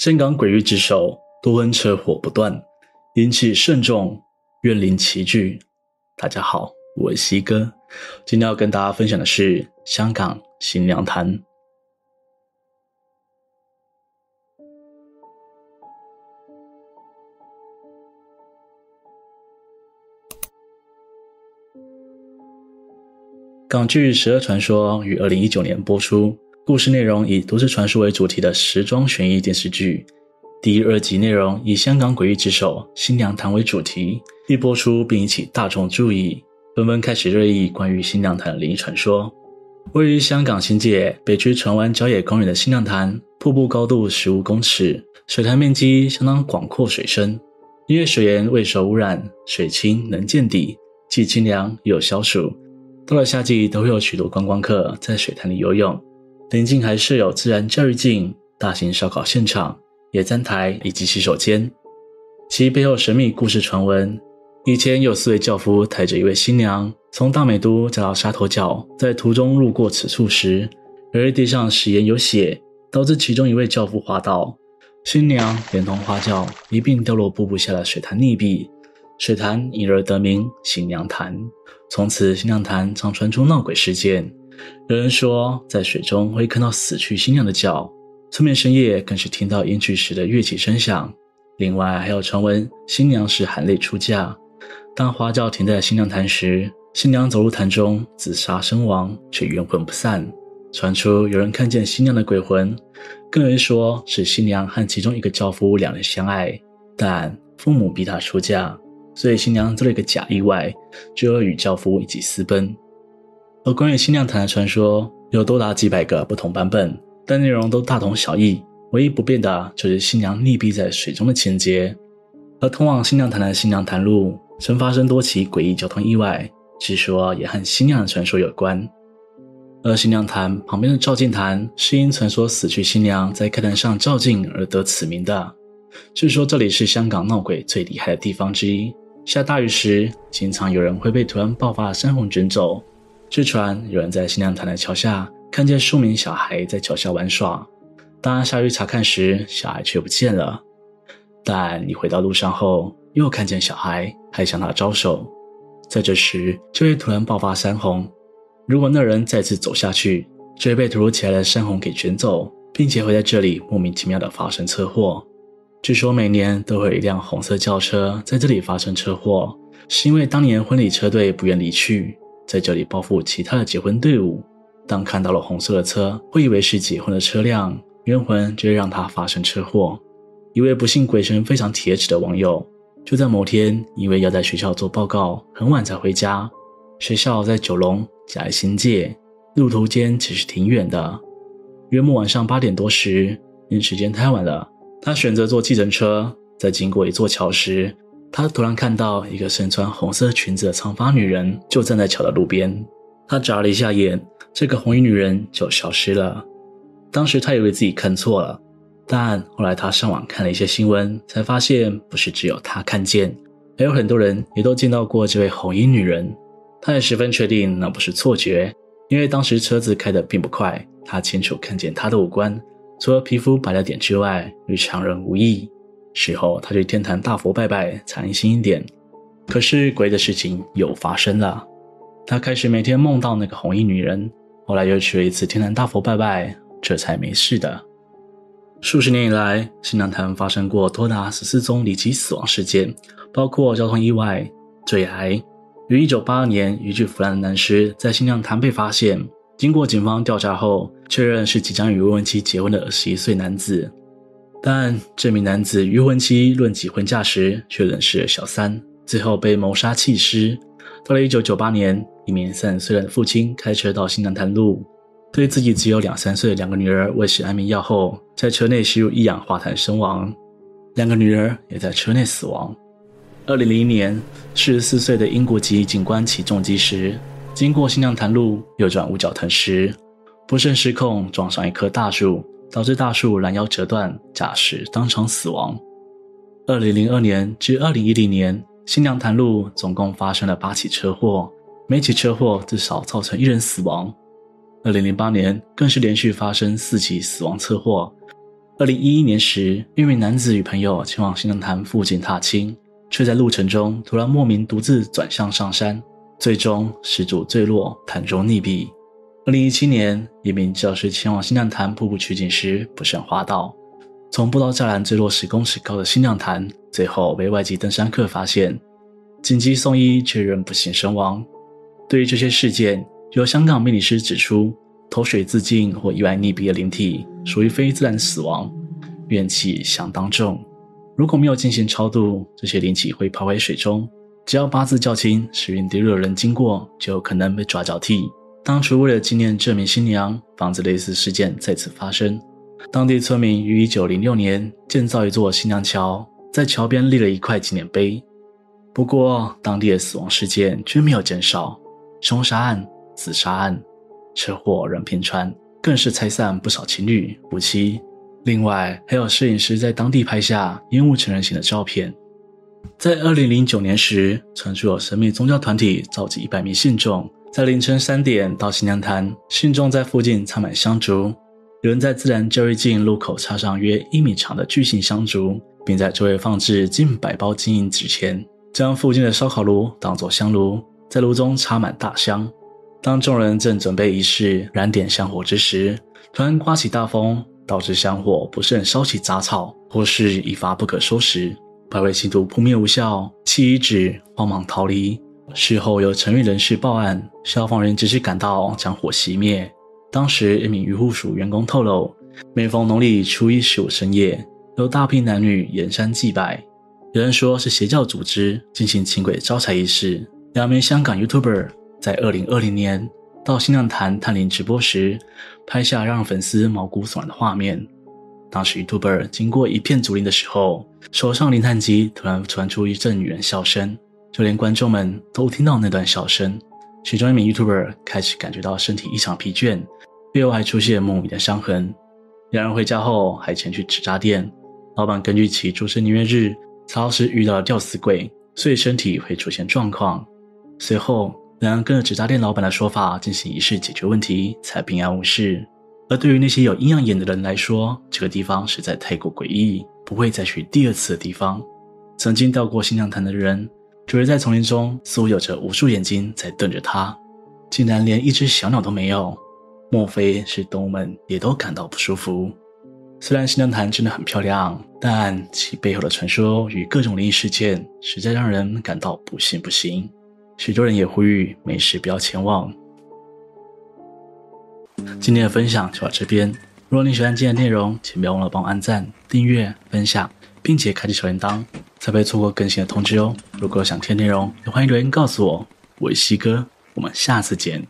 香港鬼域之首，多恩车祸不断，阴气甚重，怨灵齐聚。大家好，我是西哥，今天要跟大家分享的是香港新娘潭。港剧《十二传说》于二零一九年播出。故事内容以都市传说为主题的时装悬疑电视剧，第、二集内容以香港诡异之首新娘潭为主题，一播出便引起大众注意，纷纷开始热议关于新娘潭的灵异传说。位于香港新界北区船湾郊野公园的新娘潭，瀑布高度十五公尺，水潭面积相当广阔，水深，因为水源未受污染，水清能见底，既清凉又消暑。到了夏季，都会有许多观光客在水潭里游泳。临近还设有自然教育径、大型烧烤现场、野餐台以及洗手间。其背后神秘故事传闻：以前有四位轿夫抬着一位新娘从大美都嫁到沙头角，在途中路过此处时，由于地上食盐有血，导致其中一位轿夫滑倒，新娘连同花轿一并掉落瀑布下的水潭溺毙，水潭因而得名新娘潭。从此，新娘潭常传出闹鬼事件。有人说，在水中会看到死去新娘的脚，村民深夜更是听到迎娶时的乐器声响。另外，还有传闻新娘是含泪出嫁。当花轿停在新娘潭时，新娘走入潭中自杀身亡，却冤魂不散。传出有人看见新娘的鬼魂，更有人说是新娘和其中一个轿夫两人相爱，但父母逼她出嫁，所以新娘做了一个假意外，就要与轿夫一起私奔。而关于新娘潭的传说有多达几百个不同版本，但内容都大同小异，唯一不变的就是新娘溺毙在水中的情节。而通往新娘潭的新娘潭路曾发生多起诡异交通意外，据说也和新娘的传说有关。而新娘潭旁边的照镜潭是因传说死去新娘在开潭上照镜而得此名的。据说这里是香港闹鬼最厉害的地方之一，下大雨时经常有人会被突然爆发的山洪卷走。据传，有人在新娘潭的桥下看见数名小孩在桥下玩耍。当下去查看时，小孩却不见了。但你回到路上后，又看见小孩，还向他招手。在这时，就会突然爆发山洪。如果那人再次走下去，就会被突如其来的山洪给卷走，并且会在这里莫名其妙的发生车祸。据说每年都会有一辆红色轿车在这里发生车祸，是因为当年婚礼车队不愿离去。在这里报复其他的结婚队伍，当看到了红色的车，会以为是结婚的车辆，冤魂就会让他发生车祸。一位不信鬼神、非常铁齿的网友，就在某天因为要在学校做报告，很晚才回家。学校在九龙，家在新界，路途间其实挺远的。约莫晚上八点多时，因时间太晚了，他选择坐计程车。在经过一座桥时，他突然看到一个身穿红色裙子的长发女人，就站在桥的路边。他眨了一下眼，这个红衣女人就消失了。当时他以为自己看错了，但后来他上网看了一些新闻，才发现不是只有他看见，还有很多人也都见到过这位红衣女人。他也十分确定那不是错觉，因为当时车子开得并不快，他清楚看见她的五官，除了皮肤白了点之外，与常人无异。事后，他去天坛大佛拜拜，才安心一点。可是，诡异的事情又发生了。他开始每天梦到那个红衣女人，后来又去了一次天坛大佛拜拜，这才没事的。数十年以来，新娘潭发生过多达十四宗离奇死亡事件，包括交通意外、坠崖。于1982年，一具腐烂的男尸在新娘潭被发现，经过警方调查后，确认是即将与未婚妻结婚的二十一岁男子。但这名男子与婚妻论及婚嫁时，却认识了小三，最后被谋杀弃尸。到了一九九八年，一名三十岁的父亲开车到新娘潭路，对自己只有两三岁的两个女儿喂食安眠药后，在车内吸入一氧化碳身亡，两个女儿也在车内死亡。二零零一年，四十四岁的英国籍警官骑重机时，经过新娘潭路右转五角藤时，不慎失控撞上一棵大树。导致大树拦腰折断，驾驶当场死亡。二零零二年至二零一零年，新娘潭路总共发生了八起车祸，每起车祸至少造成一人死亡。二零零八年更是连续发生四起死亡车祸，二零一一年时，一名男子与朋友前往新娘潭附近踏青，却在路程中突然莫名独自转向上山，最终失足坠落潭中溺毙。二零一七年，一名教师前往新娘潭瀑布取景时不慎滑倒，从步道栅栏坠落十公尺高的新娘潭，最后被外籍登山客发现，紧急送医确认不幸身亡。对于这些事件，有香港命理师指出，投水自尽或意外溺毙的灵体属于非自然死亡，怨气相当重。如果没有进行超度，这些灵体会泡回水中。只要八字较轻，时运低弱的人经过，就有可能被抓交替。当初为了纪念这名新娘，防止类似事件再次发生，当地村民于一九零六年建造一座新娘桥，在桥边立了一块纪念碑。不过，当地的死亡事件却没有减少，凶杀案、自杀案。车祸人频传，更是拆散不少情侣夫妻。另外，还有摄影师在当地拍下烟雾成人形的照片。在二零零九年时，传出有神秘宗教团体召集一百名信众，在凌晨三点到新娘潭，信众在附近插满香烛，有人在自然教育径路口插上约一米长的巨型香烛，并在周围放置近百包金银纸钱，将附近的烧烤炉当作香炉，在炉中插满大香。当众人正准备仪式燃点香火之时，突然刮起大风，导致香火不慎烧起杂草，或是一发不可收拾。百位信徒扑灭无效，弃遗址，慌忙逃离。事后有城内人士报案，消防员及时赶到将火熄灭。当时一名渔护署员工透露，每逢农历初一十五深夜，有大批男女沿山祭拜，有人说是邪教组织进行请鬼招财仪式。两名香港 YouTuber。在二零二零年到新娘潭探灵直播时，拍下让粉丝毛骨悚然的画面。当时 YouTuber 经过一片竹林的时候，手上灵探机突然传出一阵女人笑声，就连观众们都听到那段笑声。其中一名 YouTuber 开始感觉到身体异常疲倦，背后还出现莫名的伤痕。两人回家后还前去纸扎店，老板根据其出生年月日，查时遇到了吊死鬼，所以身体会出现状况。随后。两人跟着纸扎店老板的说法进行仪式解决问题，才平安无事。而对于那些有阴阳眼的人来说，这个地方实在太过诡异，不会再去第二次的地方。曾经到过新娘潭的人，觉得在丛林中似乎有着无数眼睛在瞪着他，竟然连一只小鸟都没有。莫非是动物们也都感到不舒服？虽然新娘潭真的很漂亮，但其背后的传说与各种灵异事件，实在让人感到不信不行。许多人也呼吁没事不要前往。今天的分享就到这边。如果你喜欢今天的内容，请不要忘了帮我按赞、订阅、分享，并且开启小铃铛，才不会错过更新的通知哦。如果想听内容，也欢迎留言告诉我。我是西哥，我们下次见。